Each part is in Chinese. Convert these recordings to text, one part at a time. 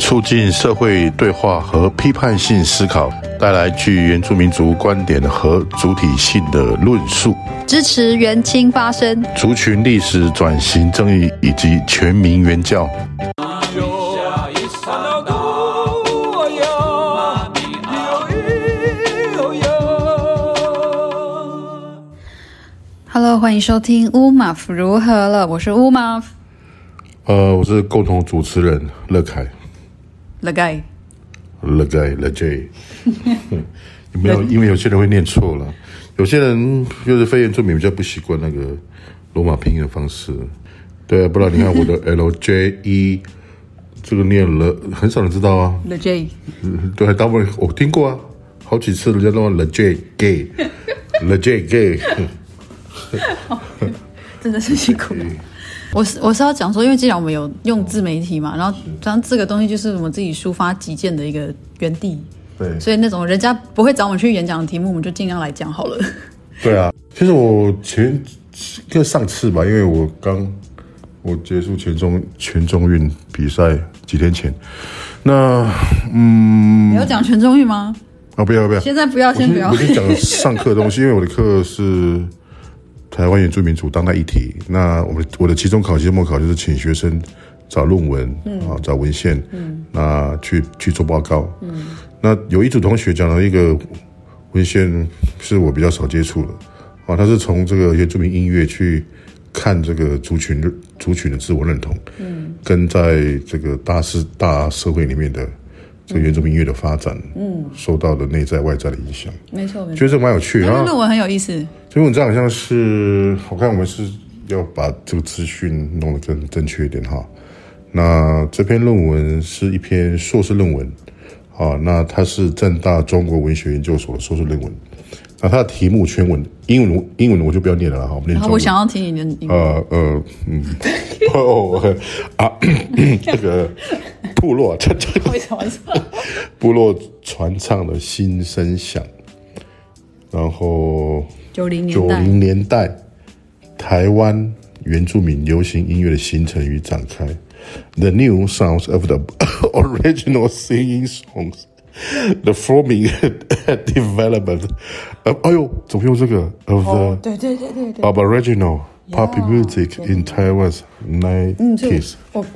促进社会对话和批判性思考。带来具原住民族观点和主体性的论述，支持原青发声，族群历史转型正义以及全民原教。Hello，欢迎收听乌马夫如何了？我是乌马夫。呃，我是共同主持人乐凯。乐凯。Le guy, le J，有没有？因为有些人会念错了，有些人就是非原住民比较不习惯那个罗马拼音的方式。对啊，不然你看我的 L J E，这个念了，很少人知道啊。Le J，对，大部分我听过啊，好几次人家都说 Le J gay，Le J gay，真的是辛苦了。我是我是要讲说，因为既然我们有用自媒体嘛，然后像这个东西就是我们自己抒发己见的一个原地，对，所以那种人家不会找我们去演讲的题目，我们就尽量来讲好了。对啊，其实我前就上次吧，因为我刚我结束全中全中运比赛几天前，那嗯，你要讲全中运吗？啊，不要不要，现在不要，先不要。我先讲上课的东西，因为我的课是。台湾原住民族当代议题，那我们我的期中考、期末考就是请学生找论文，嗯、啊，找文献，嗯，那去去做报告，嗯，那有一组同学讲了一个文献是我比较少接触的，啊，他是从这个原住民音乐去看这个族群族群的自我认同，嗯，跟在这个大社大社会里面的。这个原住民音乐的发展，嗯，受到的内在外在的影响，没错，没错，觉得这蛮有趣的。因为论文很有意思，这篇文章好像是，我看我们是要把这个资讯弄得更正确一点哈。那这篇论文是一篇硕士论文，啊，那它是正大中国文学研究所的硕士论文。那它的题目全文英文，英文我就不要念了哈。我们念。中文我想要听你的。呃呃嗯，哦 啊，这个部落，这这个部落传唱的新声响，然后九零九零年代台湾原住民流行音乐的形成与展开，The new sounds of the original singing songs。The forming development，呃，哎呦，怎么用这个？Of the 对对对对对，Aboriginal pop music in Taiwan's nineties。哦，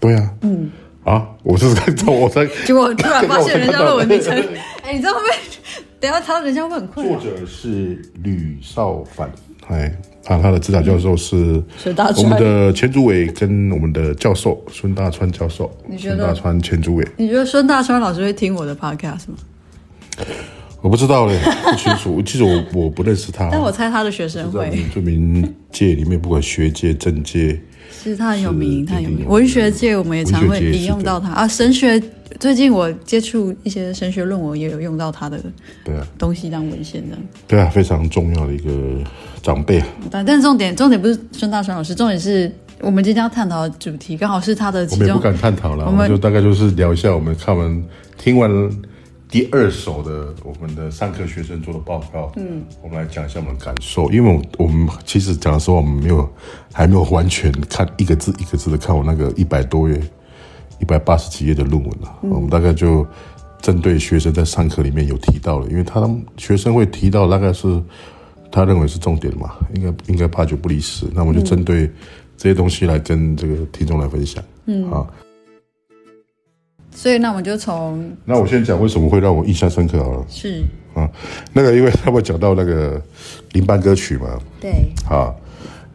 对啊，嗯，啊，我是在找我在，结果突然发现人家论文名称，哎，你知道会不会？等下他人家会很困扰。作者是吕少凡，哎。啊，他的指导教授是我们的前主委跟我们的教授孙大川教授。你觉得孙大川前主委？你觉得孙大川老师会听我的 podcast 吗？我不知道嘞，不清楚。其实我我不认识他，但我猜他的学生会。原住民界里面，不管学界、政界，其实他很有名，他很有名。文学界我们也常会引用到他啊。神学最近我接触一些神学论文，也有用到他的对啊东西当文献的。对啊，非常重要的一个。长辈啊，但但是重点重点不是孙大川老师，重点是我们今天要探讨的主题，刚好是他的。我们也不敢探讨了，我们就大概就是聊一下，我们看完听完第二手的我们的上课学生做的报告，嗯，我们来讲一下我们的感受，因为我我们其实讲的时候，我们没有还没有完全看一个字一个字的看我那个一百多页、一百八十几页的论文了，嗯，我们大概就针对学生在上课里面有提到了，因为他们学生会提到大概是。他认为是重点嘛，应该应该八九不离十。那我们就针对这些东西来跟这个听众来分享。嗯啊，所以那我们就从那我先讲为什么会让我印象深刻好了。是啊，那个因为他会讲到那个林班歌曲嘛。对。啊，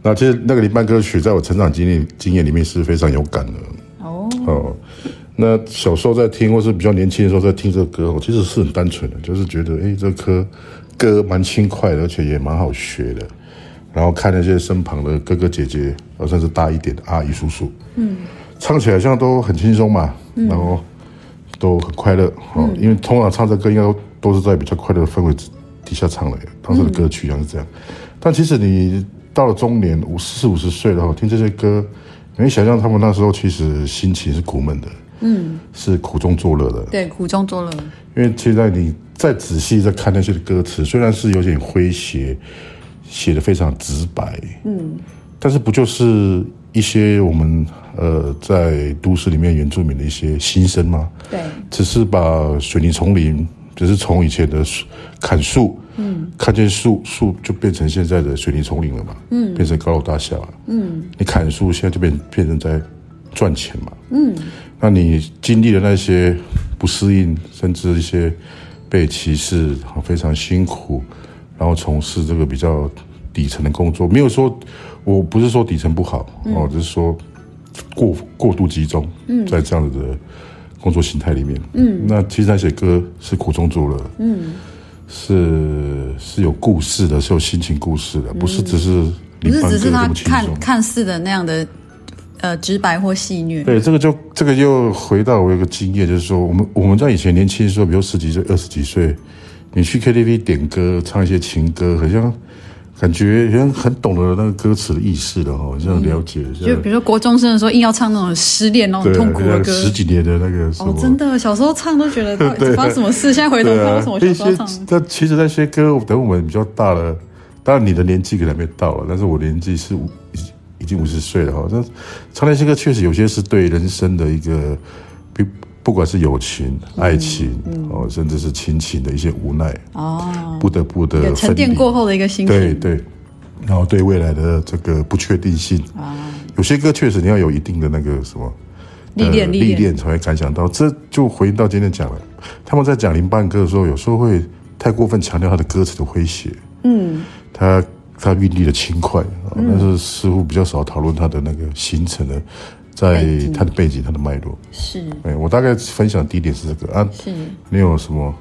那其实那个林班歌曲在我成长经历经验里面是非常有感的。哦。哦，那小时候在听，或是比较年轻的时候在听这个歌，我其实是很单纯的，就是觉得哎，这歌。歌蛮轻快的，而且也蛮好学的。然后看那些身旁的哥哥姐姐，甚至大一点的阿姨叔叔，嗯，唱起来像都很轻松嘛，嗯、然后都很快乐。哦、嗯，因为通常唱这歌应该都都是在比较快乐的氛围底下唱的，当时的歌曲像是这样。嗯、但其实你到了中年五四五十岁了，听这些歌，你可以想象他们那时候其实心情是苦闷的，嗯，是苦中作乐的。对，苦中作乐。因为现在你再仔细再看那些的歌词，虽然是有点诙谐，写的非常直白，嗯，但是不就是一些我们呃在都市里面原住民的一些心声吗？对，只是把水泥丛林，只是从以前的砍树。嗯，看见树树就变成现在的水泥丛林了嘛，嗯，变成高楼大厦了，嗯，你砍树现在就变变成在赚钱嘛，嗯，那你经历了那些不适应，甚至一些被歧视，非常辛苦，然后从事这个比较底层的工作，没有说，我不是说底层不好，嗯、哦，只是说过过度集中，嗯，在这样子的工作形态里面，嗯，那其实那些歌是苦中作乐，嗯。是是有故事的，是有心情故事的，不是只是、嗯、不是只是他看看似的那样的呃直白或戏谑。对，这个就这个又回到我有个经验，就是说我们我们在以前年轻的时候，比如十几岁、二十几岁，你去 KTV 点歌，唱一些情歌，好像。感觉好像很懂得那个歌词的意思的哈，这样了解。就比如说国中生的时候，硬要唱那种失恋那种痛苦的歌，十几年的那个哦，真的，小时候唱都觉得发生什么事，现在回头看为什么小时候唱？但其实那些歌，等我们比较大了，当然你的年纪可能还没到了，但是我年纪是五已经五十岁了哈。这唱那些歌，确实有些是对人生的一个比。不管是友情、爱情，哦、嗯，甚至是亲情的一些无奈，哦，不得不的沉淀过后的一个心情，对对，然后对未来的这个不确定性，啊，有些歌确实你要有一定的那个什么历练、历练。才会感想到。这就回到今天讲了，他们在讲林班歌的时候，有时候会太过分强调他的歌词的诙谐，嗯，他他韵律的轻快，但是似乎比较少讨论他的那个形成的。在他的背景，他的脉络。是，哎，我大概分享第一点是这个。啊，是，你有什么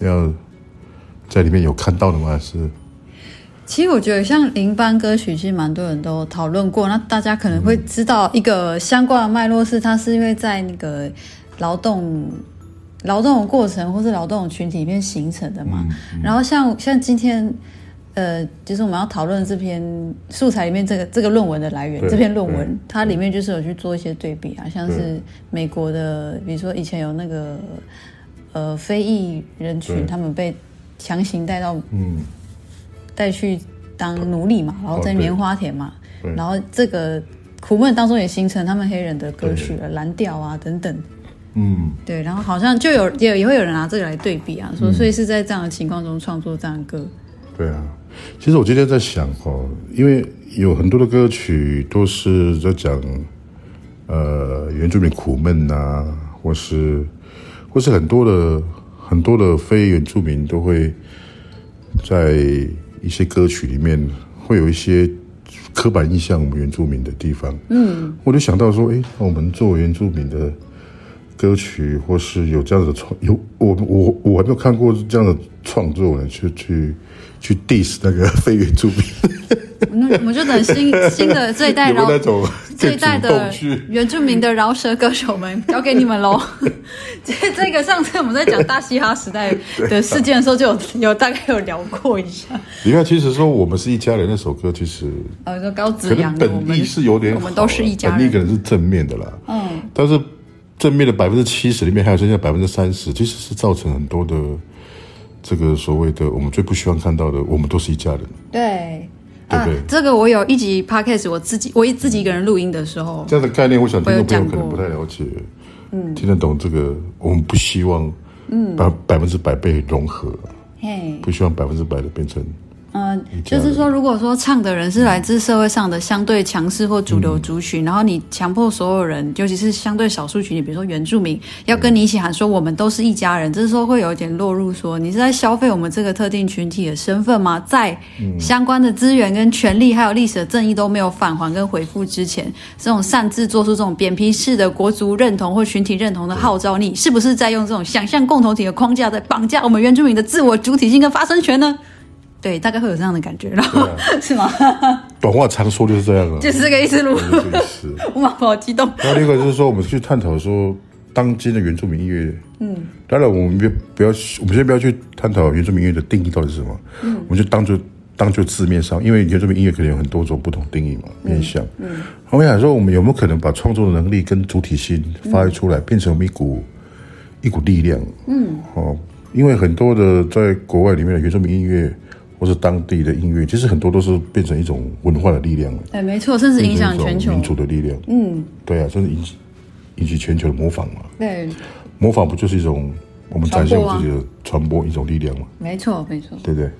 要在里面有看到的吗？还是，其实我觉得像林班歌曲，其实蛮多人都讨论过，那大家可能会知道一个相关的脉络是，它是因为在那个劳动劳动的过程或是劳动的群体里面形成的嘛，嗯嗯、然后像像今天。呃，就是我们要讨论这篇素材里面这个这个论文的来源，这篇论文它里面就是有去做一些对比啊，像是美国的，比如说以前有那个呃非裔人群，他们被强行带到嗯。带去当奴隶嘛，然后在棉花田嘛，然后这个苦闷当中也形成他们黑人的歌曲了，蓝调啊等等，嗯，对，然后好像就有也也会有人拿这个来对比啊，说所以是在这样的情况中创作这样的歌，对啊。其实我今天在想哦，因为有很多的歌曲都是在讲，呃，原住民苦闷呐，或是，或是很多的很多的非原住民都会在一些歌曲里面会有一些刻板印象我们原住民的地方。嗯，我就想到说，哎，我们作为原住民的歌曲，或是有这样的创有我我我还没有看过这样的创作呢，去去。去 diss 那个非原住民，那我们就等新 新的这一代饶这一代的原住民的饶舌歌手们交给你们喽。这这个上次我们在讲大嘻哈时代的事件的时候，就有有大概有聊过一下。你看，其实说我们是一家人那首歌，其实呃，说高子扬本意是有点，我们都是一家人，本意可能是正面的啦。嗯，但是正面的百分之七十里面，还有剩下百分之三十，其实是造成很多的。这个所谓的我们最不希望看到的，我们都是一家人。对，对不对？啊，这个我有一集 podcast，我自己我自己一个人录音的时候，这样的概念，我想听众朋友可能不太了解。嗯，听得懂这个？我们不希望，嗯，百百分之百被融合，嘿，不希望百分之百的变成。嗯，就是说，如果说唱的人是来自社会上的相对强势或主流族群，嗯、然后你强迫所有人，尤其是相对少数群体，比如说原住民，要跟你一起喊说我们都是一家人，这时候会有一点落入说你是在消费我们这个特定群体的身份吗？在相关的资源跟权利还有历史的正义都没有返还跟回复之前，这种擅自做出这种扁平式的国族认同或群体认同的号召，你是不是在用这种想象共同体的框架在绑架我们原住民的自我主体性跟发声权呢？对，大概会有这样的感觉，然后、啊、是吗？短话长说就是这样了，就是这个意思。路，我蛮好激动。然后另外就是说，我们去探讨说，当今的原住民音乐，嗯，当然我们别不要，我们先不要去探讨原住民音乐的定义到底是什么，嗯，我们就当做当做字面上，因为原住民音乐可能有很多种不同定义嘛，面向。嗯，我想说，我们有没有可能把创作的能力跟主体性发挥出来，变成我们一股一股力量？嗯，哦，因为很多的在国外里面的原住民音乐，或是当地的音乐，其实很多都是变成一种文化的力量。哎，没错，甚至影响全球民族的力量。嗯，对啊，甚至引起引起全球的模仿嘛。对，模仿不就是一种我们展现自己的传播一种力量吗？没错，没错，对不对？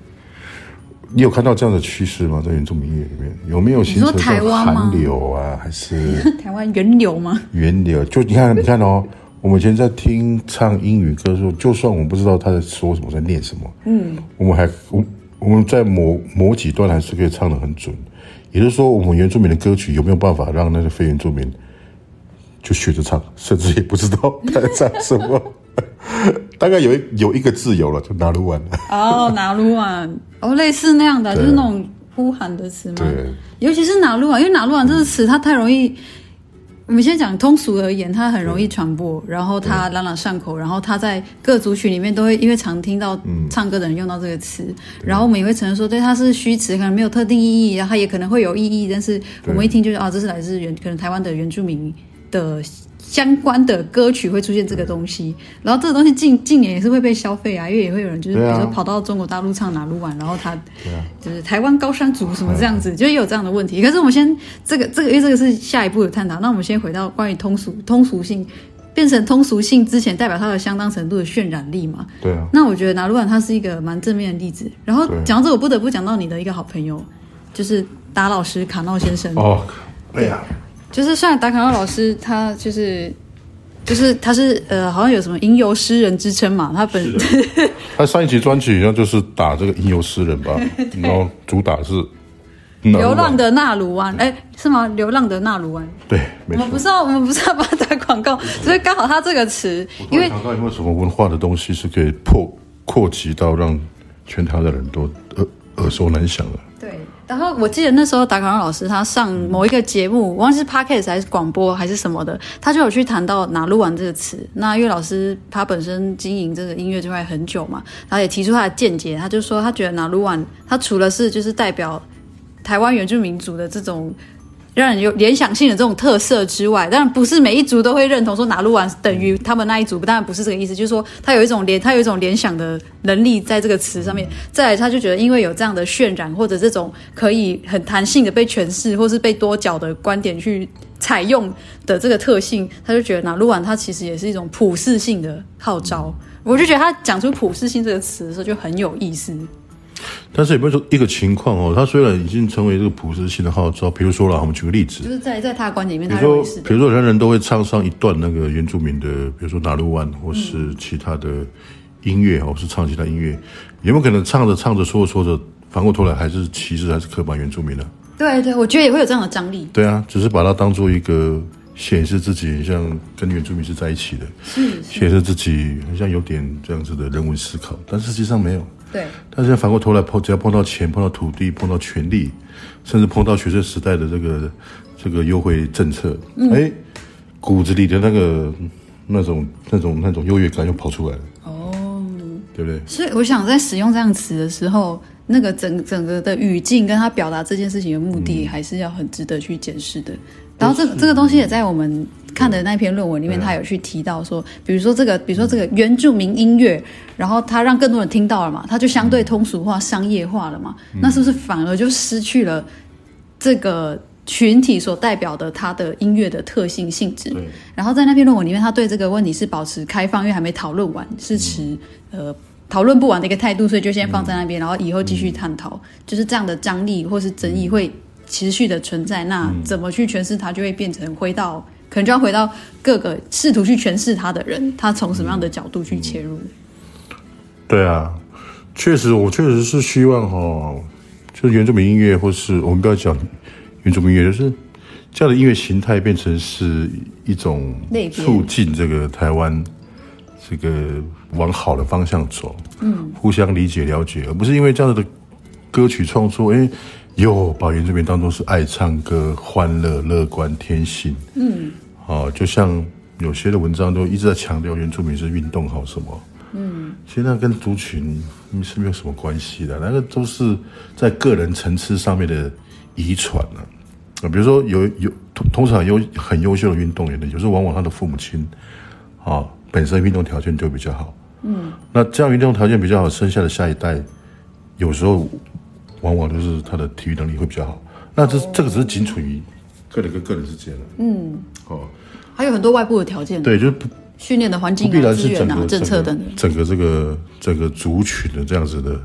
你有看到这样的趋势吗？在原住民音乐里面有没有形成韩流啊？还是 台湾源流吗？源流就你看，你看哦，我们以前在听唱英语歌的时候，就算我们不知道他在说什么，在念什么，嗯，我们还我我们在某某几段还是可以唱的很准。也就是说，我们原住民的歌曲有没有办法让那个非原住民就学着唱，甚至也不知道他在唱什么？大概有一有一个自由了，就拿鲁湾哦，拿鲁湾哦，类似那样的，就是那种呼喊的词嘛。对，尤其是拿鲁湾，因为拿鲁湾这个词它太容易。我们先讲通俗而言，它很容易传播，然后它朗朗上口，然后它在各族群里面都会，因为常听到唱歌的人用到这个词，然后我们也会承认说，对，它是虚词，可能没有特定意义，然后它也可能会有意义，但是我们一听就是啊，这是来自原可能台湾的原住民的。相关的歌曲会出现这个东西，然后这个东西近近年也是会被消费啊，因为也会有人就是比如说跑到中国大陆唱哪路玩，然后他就是台湾高山族什么这样子，就也有这样的问题。可是我们先这个这个，因为这个是下一步的探讨。那我们先回到关于通俗通俗性变成通俗性之前，代表它的相当程度的渲染力嘛？对啊。那我觉得哪路玩它是一个蛮正面的例子。然后讲到这，我不得不讲到你的一个好朋友，就是达老师卡闹先生。哦，对呀。就是虽然达卡诺老师他就是就是他是呃好像有什么吟游诗人之称嘛，他本身 他上一集专辑好像就是打这个吟游诗人吧，然后主打是流浪的纳鲁湾，哎是吗？流浪的纳鲁湾，对，我们不知道我们不知道帮他打广告，所以刚好他这个词，因为刚刚有没有什么文化的东西是可以破扩及到让全台的人都耳耳熟能详的？然后我记得那时候达卡让老师他上某一个节目，我忘记是 podcast 还是广播还是什么的，他就有去谈到“拿鲁湾”这个词。那因为老师他本身经营这个音乐这块很久嘛，然后也提出他的见解，他就说他觉得“拿鲁湾”他除了是就是代表台湾原住民族的这种。让人有联想性的这种特色之外，当然不是每一族都会认同说拿鹿丸等于他们那一族，当然不是这个意思，就是说他有一种联，他有一种联想的能力在这个词上面。再来，他就觉得因为有这样的渲染或者这种可以很弹性的被诠释，或是被多角的观点去采用的这个特性，他就觉得拿鹿丸它其实也是一种普世性的号召。我就觉得他讲出普世性这个词的时候就很有意思。但是有没有说一个情况哦？他虽然已经成为这个普世性的号召，比如说了，我们举个例子，就是在在他的观点里面，比如说，比如说人人都会唱上一段那个原住民的，比如说拿鲁湾或是其他的音乐，或是唱其他音乐，有没有可能唱着唱着说着说着，反过头来还是歧视还是刻板原住民呢？对对，我觉得也会有这样的张力。对啊，只是把它当做一个显示自己像跟原住民是在一起的，是显示自己好像有点这样子的人文思考，但实际上没有。对，但是反过头来碰，只要碰到钱、碰到土地、碰到权力，甚至碰到学生时代的这个这个优惠政策，嗯、哎，骨子里的那个那种那种那种优越感又跑出来了。哦，对不对？所以我想在使用这样词的时候，那个整整个的语境跟他表达这件事情的目的，还是要很值得去检视的。嗯、然后这个这个东西也在我们。看的那篇论文里面，他有去提到说，比如说这个，比如说这个原住民音乐，然后他让更多人听到了嘛，他就相对通俗化、商业化了嘛，那是不是反而就失去了这个群体所代表的他的音乐的特性性质？然后在那篇论文里面，他对这个问题是保持开放，因为还没讨论完，是持呃讨论不完的一个态度，所以就先放在那边，然后以后继续探讨，就是这样的张力或是争议会持续的存在，那怎么去诠释它，就会变成回到。可能就要回到各个试图去诠释它的人，他从什么样的角度去切入？对啊，确实，我确实是希望哈，就是原住民音乐，或是我们不要讲原住民音乐，就是这样的音乐形态变成是一种促进这个台湾这个往好的方向走，嗯，互相理解了解，而不是因为这样的歌曲创作，哎。又把原住民当作是爱唱歌、欢乐、乐观、天性。嗯，哦，就像有些的文章都一直在强调原住民是运动好什么，嗯，其实那跟族群是没有什么关系的，那个都是在个人层次上面的遗传啊。啊，比如说有有通通常有很优秀的运动员的，有时候往往他的父母亲啊本身运动条件就比较好。嗯，那这样运动条件比较好，生下的下一代有时候往往都是他的体育能力会比较好。那这这个只是仅处于个人跟个人之间的。嗯，哦，还有很多外部的条件。对，就是不。训练的环境啊，资源啊，政策等等，整个这个整个族群的这样子的，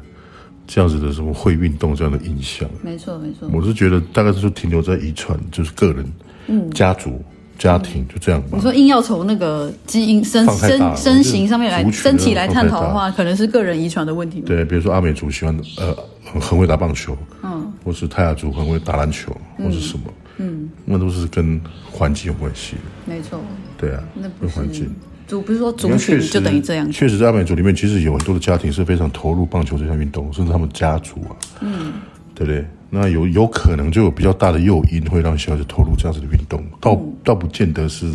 这样子的什么会运动这样的印象，没错没错。我是觉得大概是停留在遗传，就是个人、嗯，家族、家庭就这样吧。你说硬要从那个基因身身身形上面来身体来探讨的话，可能是个人遗传的问题。对，比如说阿美族喜欢呃很会打棒球，嗯，或是泰雅族很会打篮球，或是什么，嗯，那都是跟环境有关系。没错。对啊，那不是环境。族不是说族群就等于这样。确实，在阿美族里面，其实有很多的家庭是非常投入棒球这项运动，甚至他们家族啊，嗯，对不对？那有有可能就有比较大的诱因，会让小孩子投入这样子的运动，倒、嗯、倒不见得是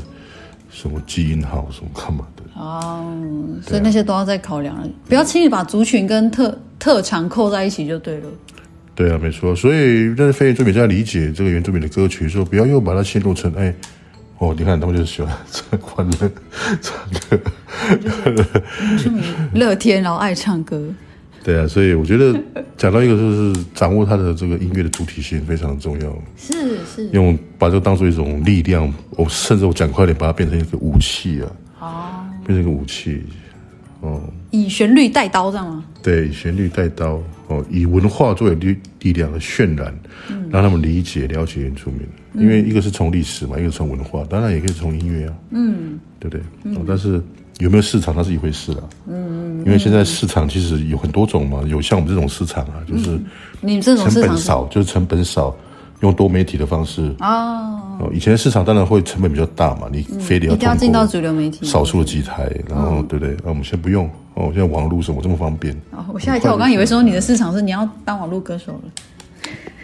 什么基因好什么干嘛的哦。所以那些都要再考量了，不要轻易把族群跟特特长扣在一起就对了。对啊，没错。所以，但是非原住民在理解这个原住民的歌曲，说不要又把它陷入成哎。哦，你看他们就是喜欢唱欢乐唱歌就，乐天，然后爱唱歌。对啊，所以我觉得讲到一个就是掌握他的这个音乐的主体性非常重要。是是，用把这个当做一种力量，我甚至我讲快点，把它变成一个武器啊。哦，变成一个武器。哦，以旋律带刀这样吗？对，旋律带刀。哦，以文化作为力力量的渲染，嗯，让他们理解了解原住民。因为一个是从历史嘛，一个是从文化，当然也可以从音乐啊，嗯，对不对？嗯，但是有没有市场，那是一回事了。嗯，因为现在市场其实有很多种嘛，有像我们这种市场啊，就是你这种成本少，就是成本少，用多媒体的方式哦。以前市场当然会成本比较大嘛，你非得要一定要进到主流媒体，少数的几台，然后对不对？那我们现在不用哦，现在网络什么这么方便。哦，我吓一跳，我刚以为说你的市场是你要当网络歌手了。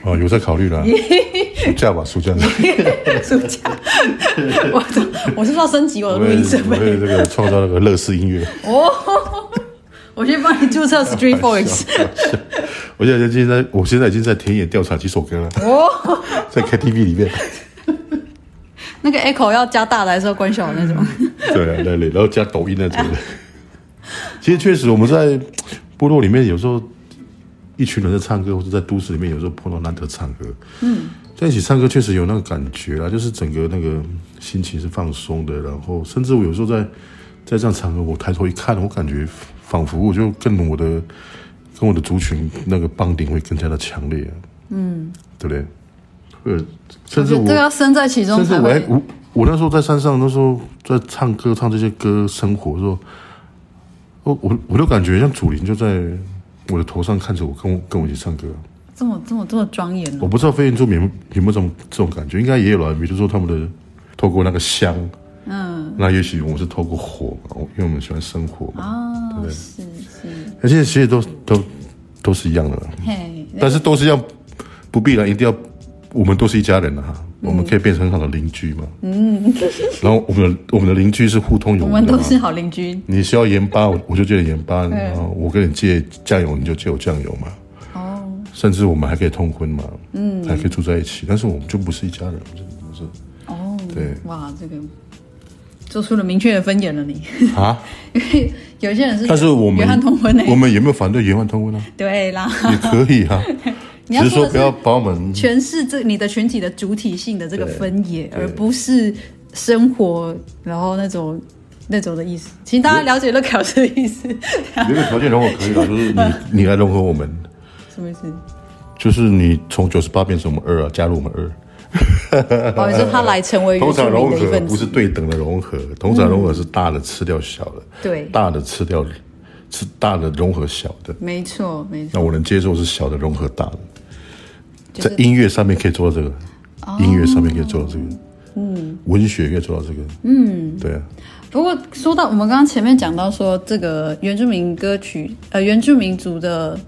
哦，有在考虑了，暑假吧，暑假。暑假，我我是不是要升级我的录音设备？这个创造那个乐视音乐。哦，我先帮你注册 Street Voice。我现在已经在，我现在已经在田野调查几首歌了。哦，在 KTV 里面。那个 Echo 要加大的还是要关小的那种？对啊，对对，然后加抖音那种的。其实确实，我们在部落里面有时候。一群人在唱歌，或者在都市里面，有时候碰到难得唱歌，嗯，在一起唱歌确实有那个感觉啊，就是整个那个心情是放松的，然后甚至我有时候在在这样场合，我抬头一看，我感觉仿佛我就跟我的跟我的族群那个绑定会更加的强烈，嗯，对不对？呃，甚至我这个要身在其中，甚至我还我我那时候在山上，那时候在唱歌唱这些歌生活的时候，我我我都感觉像祖灵就在。我的头上看着我，跟我跟我一起唱歌，这么这么这么庄严呢？我不知道飞燕座有有没有这种这种感觉，应该也有了。比如说他们的透过那个香，嗯，那也许我们是透过火，因为我们喜欢生火嘛，哦、对不对？是是，而且其实都都都是一样的，嘿，但是都是要不必然一定要，我们都是一家人了哈。我们可以变成很好的邻居嘛？嗯，然后我们的我们的邻居是互通有无的，我们都是好邻居。你需要盐巴，我就借盐巴；然后我跟你借酱油，你就借我酱油嘛。哦，甚至我们还可以通婚嘛？嗯，还可以住在一起，但是我们就不是一家人，不是不是。哦，对，哇，这个做出了明确的分野了，你啊？因为有些人是，但是我们原汉通婚呢？我们有没有反对原汉通婚呢？对啦，也可以啊。只是说不要把我们诠释这你的群体的主体性的这个分野，而不是生活，然后那种那种的意思。请大家了解乐凯老师的意思。有个条件融合可以了，就是你你来融合我们。什么意思？就是你从九十八变成我们二啊，加入我们二。哦，你说他来成为通常融合不是对等的融合，通常融合是大的吃掉小的，对，大的吃掉吃大的融合小的。没错，没错。那我能接受是小的融合大的。在音乐上面可以做到这个，哦、音乐上面可以做到这个，嗯，文学可以做到这个，嗯，对啊。不过说到我们刚刚前面讲到说这个原住民歌曲，呃，原住民族的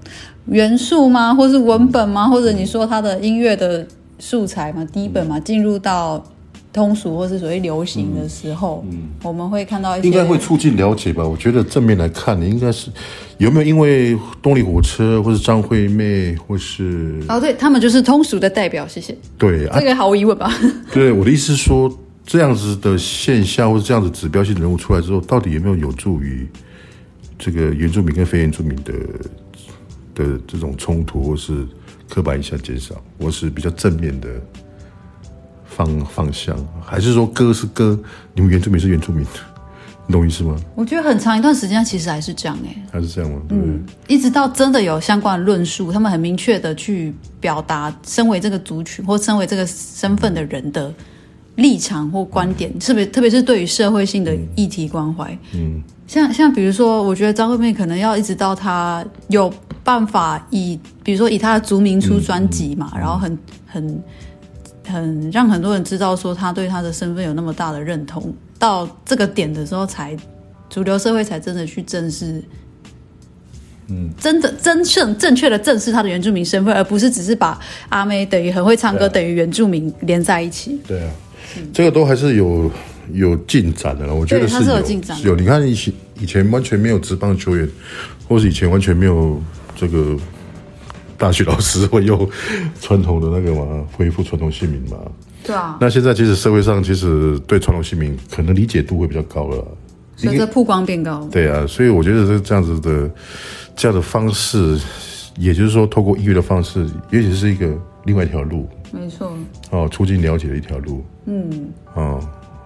元素吗？或是文本吗？或者你说它的音乐的素材嘛，底本嘛，进入到通俗或是所谓流行的时候，嗯，我们会看到一些，应该会促进了解吧？我觉得正面来看，你应该是有没有因为动力火车或是张惠妹或是哦，对他们就是通俗的代表，谢谢。对，这个毫无疑问吧？对，我的意思是说，这样子的现象或者这样子指标性人物出来之后，到底有没有有助于这个原住民跟非原住民的的这种冲突或是刻板印象减少，或是比较正面的？方方向，还是说歌是歌？你们原住民是原住民，你懂意思吗？我觉得很长一段时间其实还是这样哎、欸，还是这样吗？嗯，一直到真的有相关的论述，他们很明确的去表达身为这个族群或身为这个身份的人的立场或观点，特别特别是对于社会性的议题关怀。嗯，像像比如说，我觉得张惠妹可能要一直到她有办法以，比如说以她的族名出专辑嘛，然后很很。很让很多人知道说他对他的身份有那么大的认同，到这个点的时候，才主流社会才真的去正视，嗯，真的真正正确的正视他的原住民身份，而不是只是把阿妹等于很会唱歌等于原住民连在一起。对啊，嗯、这个都还是有有进展的了，我觉得是有，是有进展。有你看以前以前完全没有职棒球员，或是以前完全没有这个。大学老师会用传统的那个嘛，恢复传统姓名嘛？对啊。那现在其实社会上其实对传统姓名可能理解度会比较高了，随着曝光变高。对啊，所以我觉得这这样子的这样的方式，也就是说，透过音乐的方式，也许是一个另外一条路。没错。哦，促进了解的一条路。嗯。哦，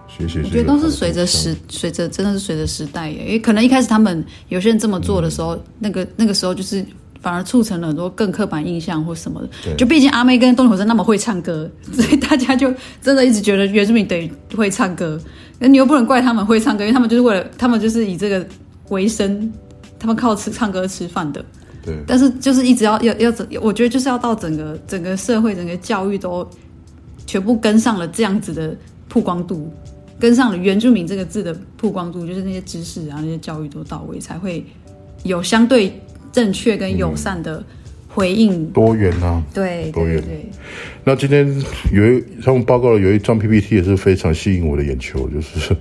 谢谢。我觉得都是随着时，随着真的是随着时代耶，因为可能一开始他们有些人这么做的时候，嗯、那个那个时候就是。反而促成了很多更刻板印象或什么的。就毕竟阿妹跟动力火车那么会唱歌，所以大家就真的一直觉得原住民等于会唱歌。那你又不能怪他们会唱歌，因为他们就是为了他们就是以这个为生，他们靠吃唱歌吃饭的。对。但是就是一直要要要整，我觉得就是要到整个整个社会整个教育都全部跟上了这样子的曝光度，跟上了原住民这个字的曝光度，就是那些知识啊那些教育都到位，才会有相对。正确跟友善的回应，嗯、多元啊，对，多元。对，那今天有一他们报告了有一张 PPT 也是非常吸引我的眼球，就是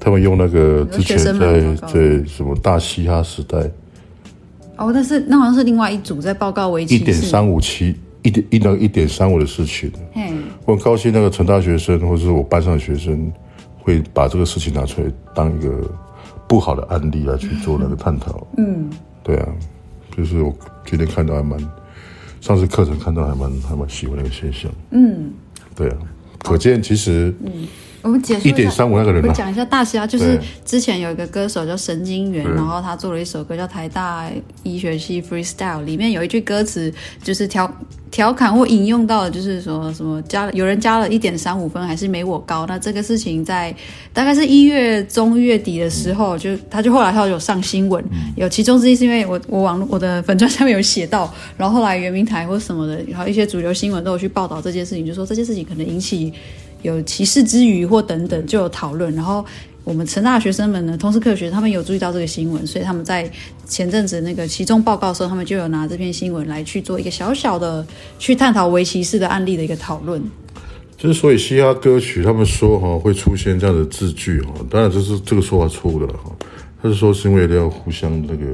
他们用那个之前在在什么大嘻哈时代，哦，但是那好像是另外一组在报告为一点三五七一点一到一点三五的事情。嘿我很高兴那个成大学生或者是我班上的学生会把这个事情拿出来当一个不好的案例来去做那个探讨。嗯，对啊。就是我今天看到还蛮，上次课程看到还蛮还蛮喜欢那个现象。嗯，对啊，可见其实，嗯，我们解释一点三五那个人，我讲一下大虾，就是之前有一个歌手叫神经元，然后他做了一首歌叫《台大医学系 Freestyle》，里面有一句歌词就是调。调侃或引用到的就是说什么加了有人加了一点三五分还是没我高，那这个事情在大概是一月中月底的时候，就他就后来他有上新闻，有其中之一是因为我我网我的粉专上面有写到，然后后来圆明台或什么的，然后一些主流新闻都有去报道这件事情，就说这件事情可能引起有歧视之余或等等就有讨论，然后。我们成大的学生们呢，通识课学他们有注意到这个新闻，所以他们在前阵子那个期中报告的时候，他们就有拿这篇新闻来去做一个小小的去探讨围棋式的案例的一个讨论。之所以嘻哈歌曲他们说哈会出现这样的字句哈，当然这是这个说法错误的了哈。他是说是因为要互相那个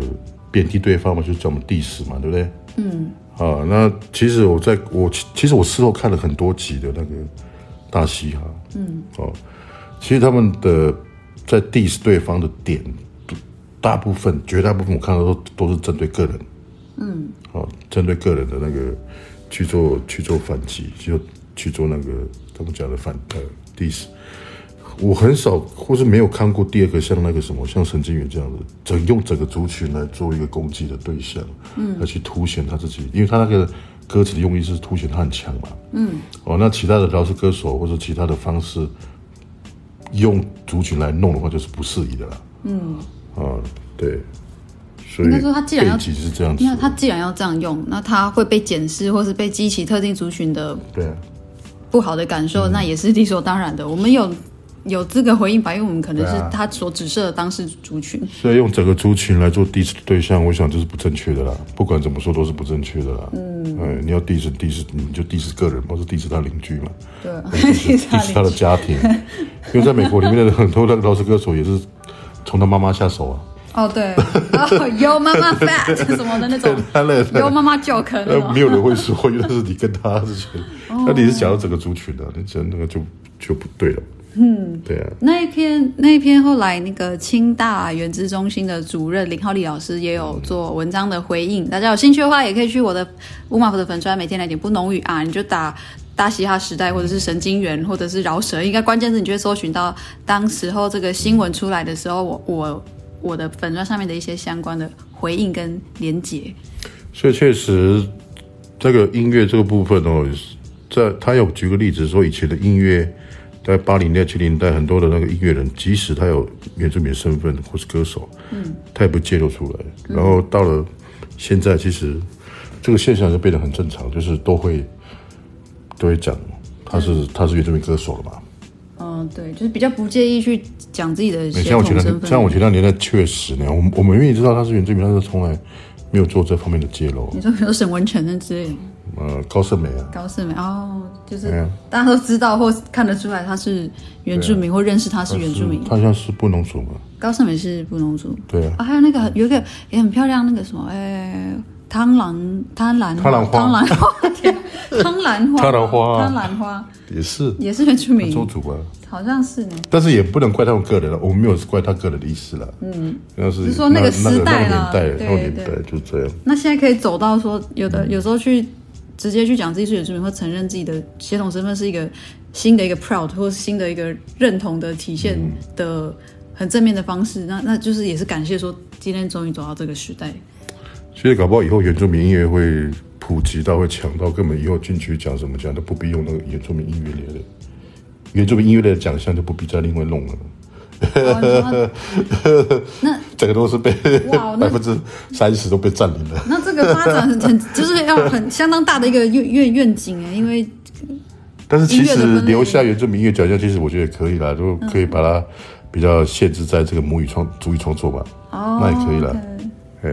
贬低对方嘛，就叫我们 diss 嘛，对不对？嗯。啊，那其实我在我其实我事后看了很多集的那个大嘻哈，嗯，哦，其实他们的。在 diss 对方的点，大部分、绝大部分我看到都都是针对个人，嗯，好，针对个人的那个去做去做反击，就去做那个他们讲的反呃 diss。我很少或是没有看过第二个像那个什么像神经元这样的，整用整个族群来做一个攻击的对象，嗯，来去凸显他自己，因为他那个歌词的用意是凸显他很强嘛，嗯，哦，那其他的饶舌歌手或者其他的方式。用族群来弄的话，就是不适宜的啦。嗯，啊，对，所以应该说他既然要其实是这样子，那他既然要这样用，那他会被检视，或是被激起特定族群的对不好的感受，嗯、那也是理所当然的。我们有有资格回应吧，因为我们可能是他所指涉的当事族群。所以用整个族群来做 diss 的对象，我想这是不正确的啦。不管怎么说都是不正确的啦。嗯，哎，你要 diss diss，你就 diss 个人，或是 diss 他邻居嘛。对，diss 他的家庭。因为在美国里面的很多那个饶舌歌手也是从他妈妈下手啊。哦，对，哦，有妈妈 fat 什么的那种，有妈妈 joke 那种。没有人会说，因为是你跟他之前，那你是讲到整个族群的，那真那个就就不对了。嗯，对啊。那一篇那一篇后来那个清大原资中心的主任林浩利老师也有做文章的回应，大家有兴趣的话也可以去我的乌马福的粉专，每天来点不浓语啊，你就打大嘻哈时代或者是神经元或者是饶舌，应该关键字你就会搜寻到当时候这个新闻出来的时候，我我。我的粉砖上面的一些相关的回应跟连结，所以确实这个音乐这个部分哦，在他有举个例子说，以前的音乐在八零年代、七零年代，很多的那个音乐人，即使他有原住民身份或是歌手，嗯，他也不揭露出来。然后到了现在，其实这个现象就变得很正常，就是都会都会讲他是他是原住民歌手了吧。嗯，对，就是比较不介意去讲自己的血。像我前段，像我前段年代确实呢，我我们愿意知道他是原住民，但是从来没有做这方面的揭露。你说，比如沈文成那之类的。呃，高胜美啊。高胜美哦，就是大家都知道或看得出来他是原住民，或认识他是原住民。他像是布农族嘛？高胜美是布农族。对啊。啊，还有那个有一个也很漂亮，那个什么，哎，汤兰汤兰汤兰花。汤兰花。天，汤兰花。汤兰花。汤兰花。也是。也是原住民。周族啊。好像是呢，但是也不能怪他们个人了，我们没有怪他个人的意思了。嗯，那是说那个时代了，那个年代，那个年代就这样。那现在可以走到说，有的有时候去直接去讲自己是原住民，或承认自己的血统身份，是一个新的一个 proud 或是新的一个认同的体现的很正面的方式。那那就是也是感谢说，今天终于走到这个时代。其实搞不好以后原住民音乐会普及到会抢到，根本以后进去讲什么讲都不必用那个原住民音乐类的。原住民音乐类的奖项就不必再另外弄了，那 整个都是被 百分之三十都被占领了。那这个发展很 就是要很相当大的一个愿愿愿景哎，因为但是其实留下原住民音乐奖项，其实我觉得也可以啦，就可以把它比较限制在这个母语创主语创作吧，哦那也可以了。哎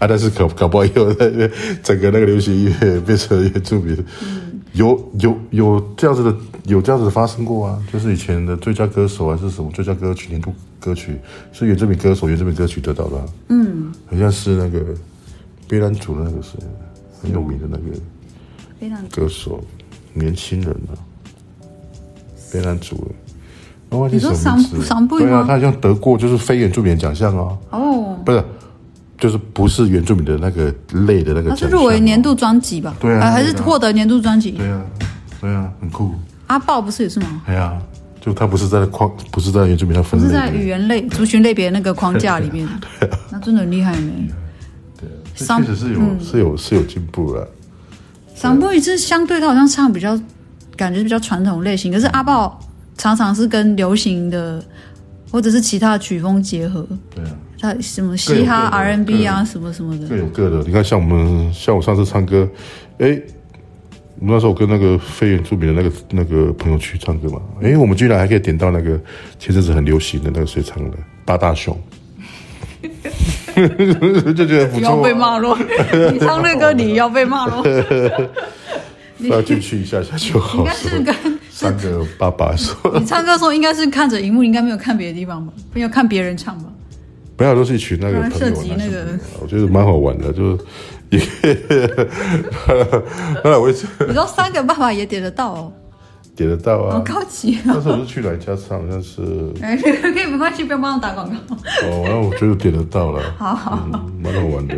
啊，但是搞搞不好以后整个那个流行音乐变成原住民。有有有这样子的，有这样子的发生过啊，就是以前的最佳歌手还是什么最佳歌曲年度歌曲是原住民歌手原住民歌曲得到的，啊，嗯，好像是那个卑兰族的那个谁，很有名的那个歌手，年轻人啊，卑兰族的，我忘记什么名字，对啊，他好像得过就是非原住民奖项啊，哦，不是。就是不是原住民的那个类的那个，他是入围年度专辑吧？对啊，还是获得年度专辑？对啊，对啊，很酷。阿豹不是也是吗？对啊，就他不是在框，不是在原住民的分类，不是在语言类、族群类别那个框架里面。对啊，那真的很厉害呢。对，确实是有是有是有进步了。桑波语是相对他好像唱比较感觉比较传统类型，可是阿豹常常是跟流行的或者是其他的曲风结合。对啊。他什么嘻哈 R&B 啊，什么什么的，各有各的。你看，像我们，像我上次唱歌，哎，那时候我跟那个非原住民的那个那个朋友去唱歌嘛，哎，我们居然还可以点到那个前阵子很流行的那个谁唱的八大熊，就觉得不错。要被骂咯，你唱那歌你要被骂咯。要进去一下下就好。应该是跟三个爸爸说，你唱歌的时候应该是看着荧幕，应该没有看别的地方吧？没有看别人唱吧？不要都是一群那个朋友，那个我觉得蛮好玩的，就是 也，那我你说三个爸爸也点得到哦，点得到啊，好高级啊！那时候我是去哪家唱，但是 哎，可以没关系，不要帮我打广告。哦，那我觉得点得到了，好好，蛮好玩的。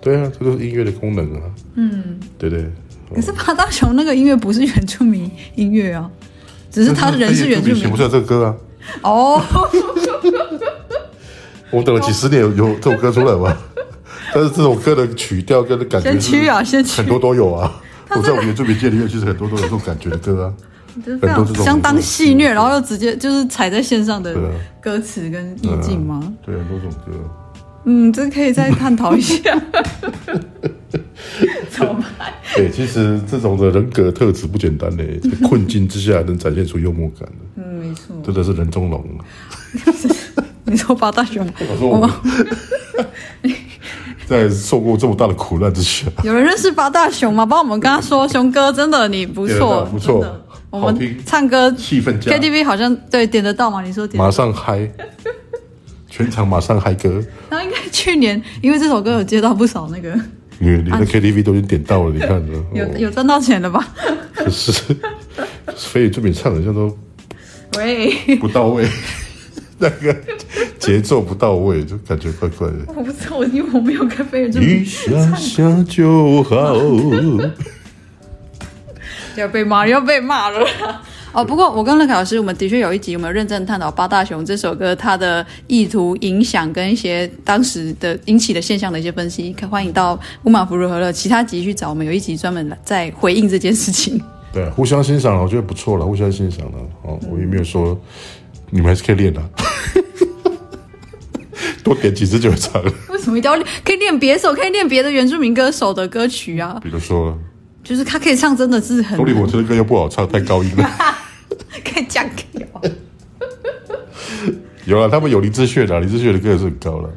对啊，这个是音乐的功能啊。嗯，对对。可是八大熊那个音乐不是原住民音乐啊，只是他的人是原住民，写不出来这个歌啊。哦。我们等了几十年，有有这首歌出来吗？但是这首歌的曲调跟感觉，先驱啊，先驱，很多都有啊。我在我们原住民界里面，其实很多都有这种感觉的歌啊，很多这种相当戏谑，然后又直接就是踩在线上的歌词跟意境吗？对，很多种歌。嗯，这可以再探讨一下。怎么办？对，其实这种的人格特质不简单嘞，在困境之下能展现出幽默感嗯，没错，真的是人中龙。你说八大熊？我说我 在受过这么大的苦难之下，有人认识八大熊吗？帮我们跟他说，熊哥真的你不错，不错。我们唱歌气氛，KTV 好像对点得到吗？你说点？马上嗨，全场马上嗨歌。那应该去年因为这首歌有接到不少那个，你你的 KTV 都已经点到了，你看着 有有赚到钱了吧？可是所以这边唱的像都喂不到位，那个节奏不到位，就感觉怪怪的。我不知道，因为我没有跟非原住民雨下下就好。要被骂，要被骂了哦。不过我跟乐凯老师，我们的确有一集，我们认真探讨《八大熊》这首歌它的意图、影响跟一些当时的引起的现象的一些分析。可欢迎到乌马福如何了其他集去找，我们有一集专门在回应这件事情。对，互相欣赏了，我觉得不错了，互相欣赏了。哦，我也没有说你们还是可以练的，多点几次就会唱。为什么一定要练？可以练别首，可以练别的原住民歌手的歌曲啊，比如说。就是他可以唱，真的是很。动力火车的歌又不好唱，太高音了。可以降 key 哦。有了，他们有林志炫的，林志炫的歌也是很高了。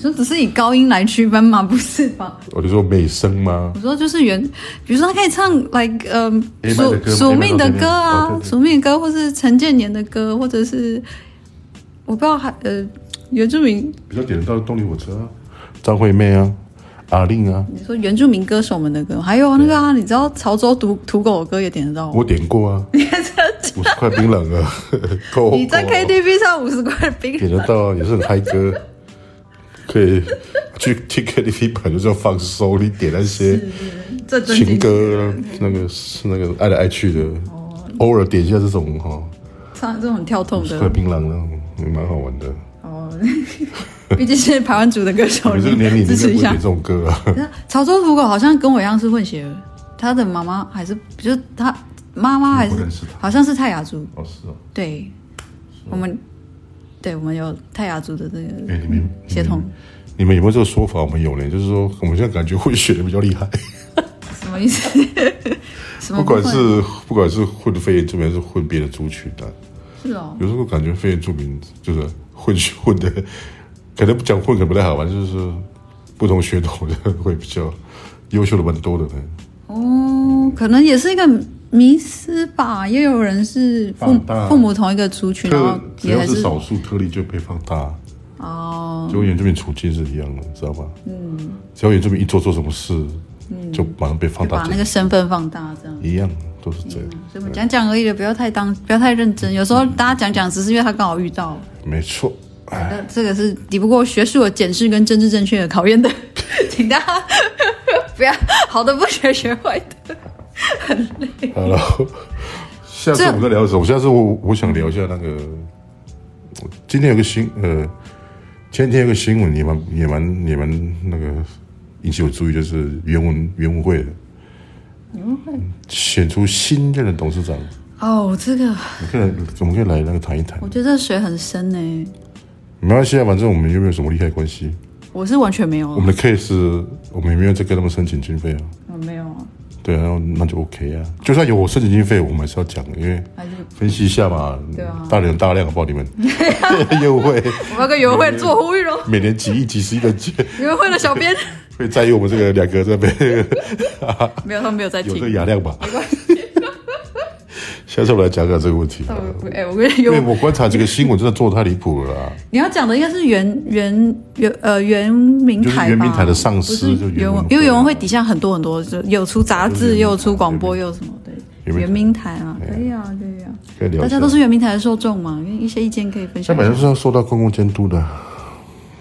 说只是以高音来区分吗？不是吧？我就说美声吗？我说就是原，比如说他可以唱，like 嗯，宿宿命的歌啊，宿命的歌，或是陈建年的歌，或者是我不知道还呃原住民。比较点得到的动力火车啊，张惠妹啊。阿令啊，你说原住民歌手们的歌，还有那个啊，你知道潮州土土狗的歌也点得到？我点过啊，五十块槟榔啊，你在 KTV 上五十块槟榔，点得到啊，也是很嗨歌，可以去听 KTV 本来就是要放松，你点那些情歌，那个是那个爱来爱去的，偶尔点一下这种哈，唱这种很跳痛的，五十块槟榔那种也蛮好玩的。哦。毕竟是台湾族的歌手，你这个年龄支持一下这种歌啊。潮州土狗好像跟我一样是混血儿，他的妈妈还是就是他妈妈还是好像是泰雅族。哦，是哦。对，我们对我们有泰雅族的这个哎，你们血统。你们有没有这个说法？我们有呢，就是说我们现在感觉混血的比较厉害。什么意思？不管是不管是混非原住民还是混别的族群的，是哦。有时候感觉非原住民就是混血混的。可能不讲混可能不太好吧，就是不同血统的会比较优秀的蛮多的呢。哦，可能也是一个迷思吧。也有人是父父母同一个族群，然后只要是少数特例就被放大。哦，就原住民处境是一样的，知道吧？嗯，只要原住民一做错什么事，嗯，就马上被放大，把那个身份放大，这样一样都是这样。所以我们讲讲而已的，不要太当，不要太认真。有时候大家讲讲，只是因为他刚好遇到。没错。那这个是抵不过学术的检视跟政治正确的考验的，请大家 不要好的不学，学坏的，很累。好了，下次我们再聊什么？下次我我想聊一下那个，今天有个新呃，前天有个新闻也蛮也蛮也蛮那个引起我注意，就是原文原文会的，原文会选出新任的董事长。哦，这个，我可以来，我们可以来那个谈一谈。我觉得这水很深呢。没关系啊，反正我们又没有什么利害关系。我是完全没有。我们的 case，我们也没有在跟他们申请经费啊。我没有啊。对啊，那就 OK 啊。就算有我申请经费，我们还是要讲，因为分析一下嘛。对啊。大量大量，好不好？你们 优惠。我要跟优惠做呼吁喽。每年几亿、几十亿的钱。优惠的小编会在意我们这个两个这边。没有，他们没有在听。有这个雅量吧？没关系。下次我来讲讲这个问题。哎，我跟你因为我观察这个新闻真的做得太离谱了啦。你要讲的应该是原原原呃原明台吧？原明台的上司就原文，因为原文会底下很多很多，就有出杂志，又有出广播，又什么对。原明台啊，可以啊，可以啊。大家都是原明台的受众嘛，因为一些意见可以分享。他本来是要受到公共监督的。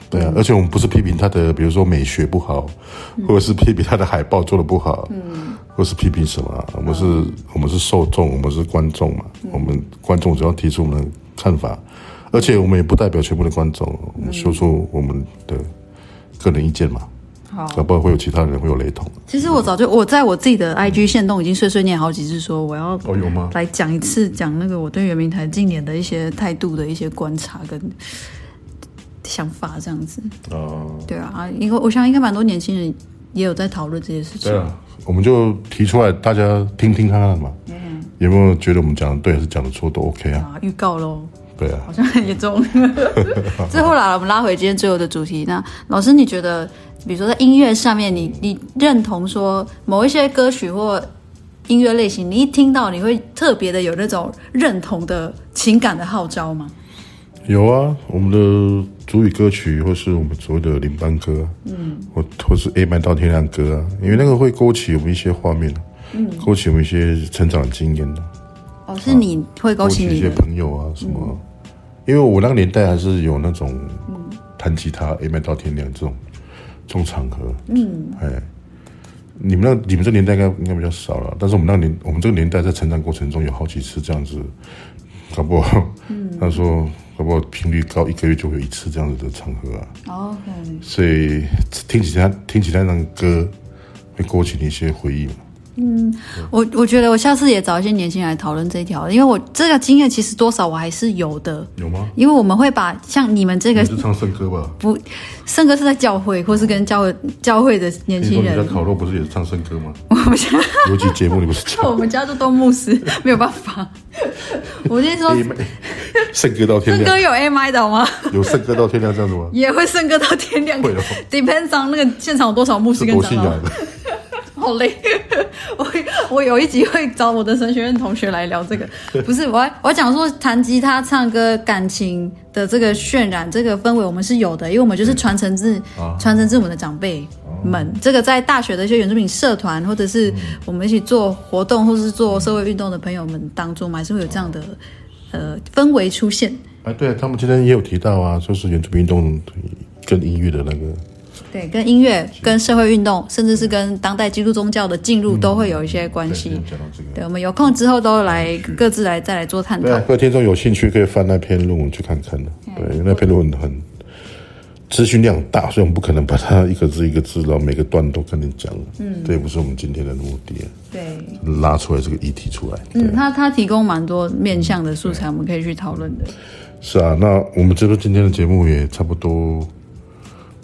对啊，而且我们不是批评他的，比如说美学不好，或者是批评他的海报做的不好，嗯，或是批评什么，我们是，我们是受众，我们是观众嘛，我们观众只要提出我们的看法，而且我们也不代表全部的观众，我们说出我们的个人意见嘛，好，不然会有其他人会有雷同。其实我早就我在我自己的 IG 线动已经碎碎念好几次，说我要哦有吗？来讲一次讲那个我对原民台近年的一些态度的一些观察跟。想法这样子哦，对啊，因为我想应该蛮多年轻人也有在讨论这些事情。对啊，我们就提出来，大家听听看看嘛。嗯，有没有觉得我们讲的对还是讲的错都 OK 啊？啊预告喽。对啊，好像很严重。最后啦，我们拉回今天最后的主题。那老师，你觉得，比如说在音乐上面，你你认同说某一些歌曲或音乐类型，你一听到你会特别的有那种认同的情感的号召吗？有啊，我们的主语歌曲，或是我们所谓的领班歌，嗯，或或是 A 麦到天亮歌啊，因为那个会勾起我们一些画面，嗯，勾起我们一些成长经验的。哦，是你会勾起你一些朋友啊什么？嗯。因为我那个年代还是有那种弹吉他、A 麦到天亮这种这种场合，嗯，哎，你们那你们这年代应该应该比较少了，但是我们那个年我们这个年代在成长过程中有好几次这样子，搞不好，嗯，他说搞不好频率高，一个月就会有一次这样子的场合啊。哦，OK，所以听起他听起他那个歌会勾起你一些回忆嘛。嗯，我我觉得我下次也找一些年轻人来讨论这一条，因为我这个经验其实多少我还是有的。有吗？因为我们会把像你们这个，你是唱圣歌吧？不，圣歌是在教会，或是跟教会教会的年轻人。你在烤肉不是也是唱圣歌吗？我们家有几节目你不是唱？我们家就都牧师，没有办法。我跟你说，圣歌到天亮。圣歌有 A I 的吗？有圣歌到天亮这样子吗？也会圣歌到天亮。会哦。Depends on 那个现场有多少牧师跟长老。好累，我我有一集会找我的神学院同学来聊这个，不是我要我要讲说弹吉他、唱歌、感情的这个渲染、这个氛围，我们是有的，因为我们就是传承自传承自我们的长辈们。这个在大学的一些原住民社团，或者是我们一起做活动，或者是做社会运动的朋友们当中，还是会有这样的呃氛围出现。哎，对他们今天也有提到啊，就是原住民运动跟音乐的那个。对，跟音乐、跟社会运动，甚至是跟当代基督宗教的进入，都会有一些关系。嗯对，我们有空之后都来各自来再来做探讨。各位听众有兴趣可以翻那篇论文去看看的。对，因为那篇论文很资讯量大，所以我们不可能把它一个字一个字，然后每个段都跟你讲。嗯，这也不是我们今天的目的。对，拉出来这个议题出来。嗯，他他提供蛮多面向的素材，我们可以去讨论的。是啊，那我们这个今天的节目也差不多。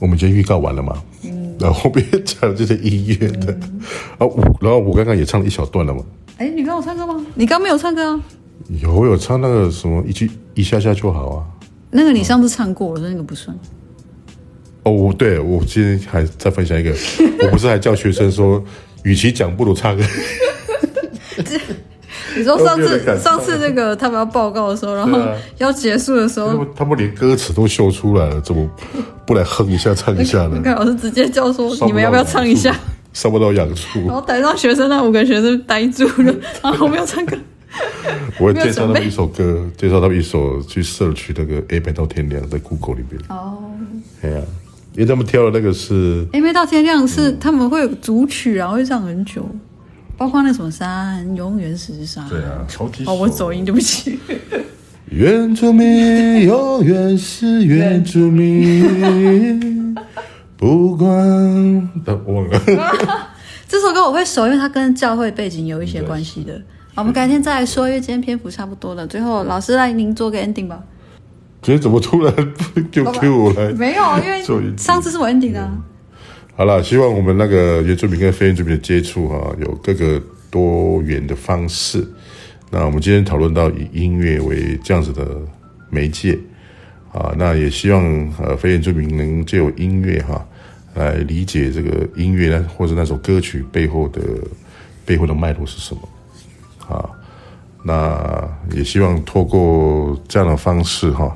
我们今天预告完了嘛？嗯，然后后面讲了这些音乐的，嗯、啊，我然后我刚刚也唱了一小段了嘛。哎，你刚有唱歌吗？你刚没有唱歌啊？有有唱那个什么一句一下下就好啊。那个你上次唱过，我说那个不算。哦，我对我今天还再分享一个，我不是还叫学生说，与其讲不如唱歌。你说上次上次那个他们要报告的时候，然后要结束的时候，他们，他们连歌词都秀出来了，怎么不来哼一下唱一下呢？你看老师直接叫说，你们要不要唱一下？上不到养处。然后台上学生那五个学生呆住了，然后没有唱歌。我会介绍他们一首歌，介绍他们一首去 search 那个 A 麦到天亮在 Google 里面。哦，哎呀，因为他们挑的那个是 A 麦到天亮是他们会有组曲，然后会唱很久。包括那什么山，永远是山。对啊，超级哦，我走音，对不起。原住民永远是原住民，不管……我忘了。这首歌我会熟，因为它跟教会背景有一些关系的。好，我们改天再来说，因为今天篇幅差不多了。最后，老师来您做个 ending 吧。今天怎么突然 就 Q 我来？没有，因为上次是我 ending 啊。好了，希望我们那个原住民跟非原住民的接触哈、有各个多元的方式。那我们今天讨论到以音乐为这样子的媒介啊，那也希望呃非原住民能借由音乐哈、来理解这个音乐呢，或者那首歌曲背后的背后的脉络是什么啊。那也希望透过这样的方式哈、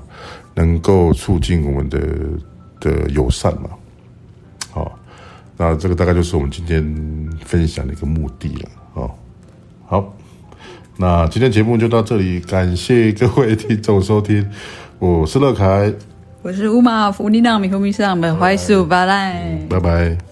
能够促进我们的的友善嘛。那这个大概就是我们今天分享的一个目的了哦。好，那今天节目就到这里，感谢各位听众收听，我是乐凯，我是乌马福尼娜米和米斯朗本怀素巴赖，拜拜。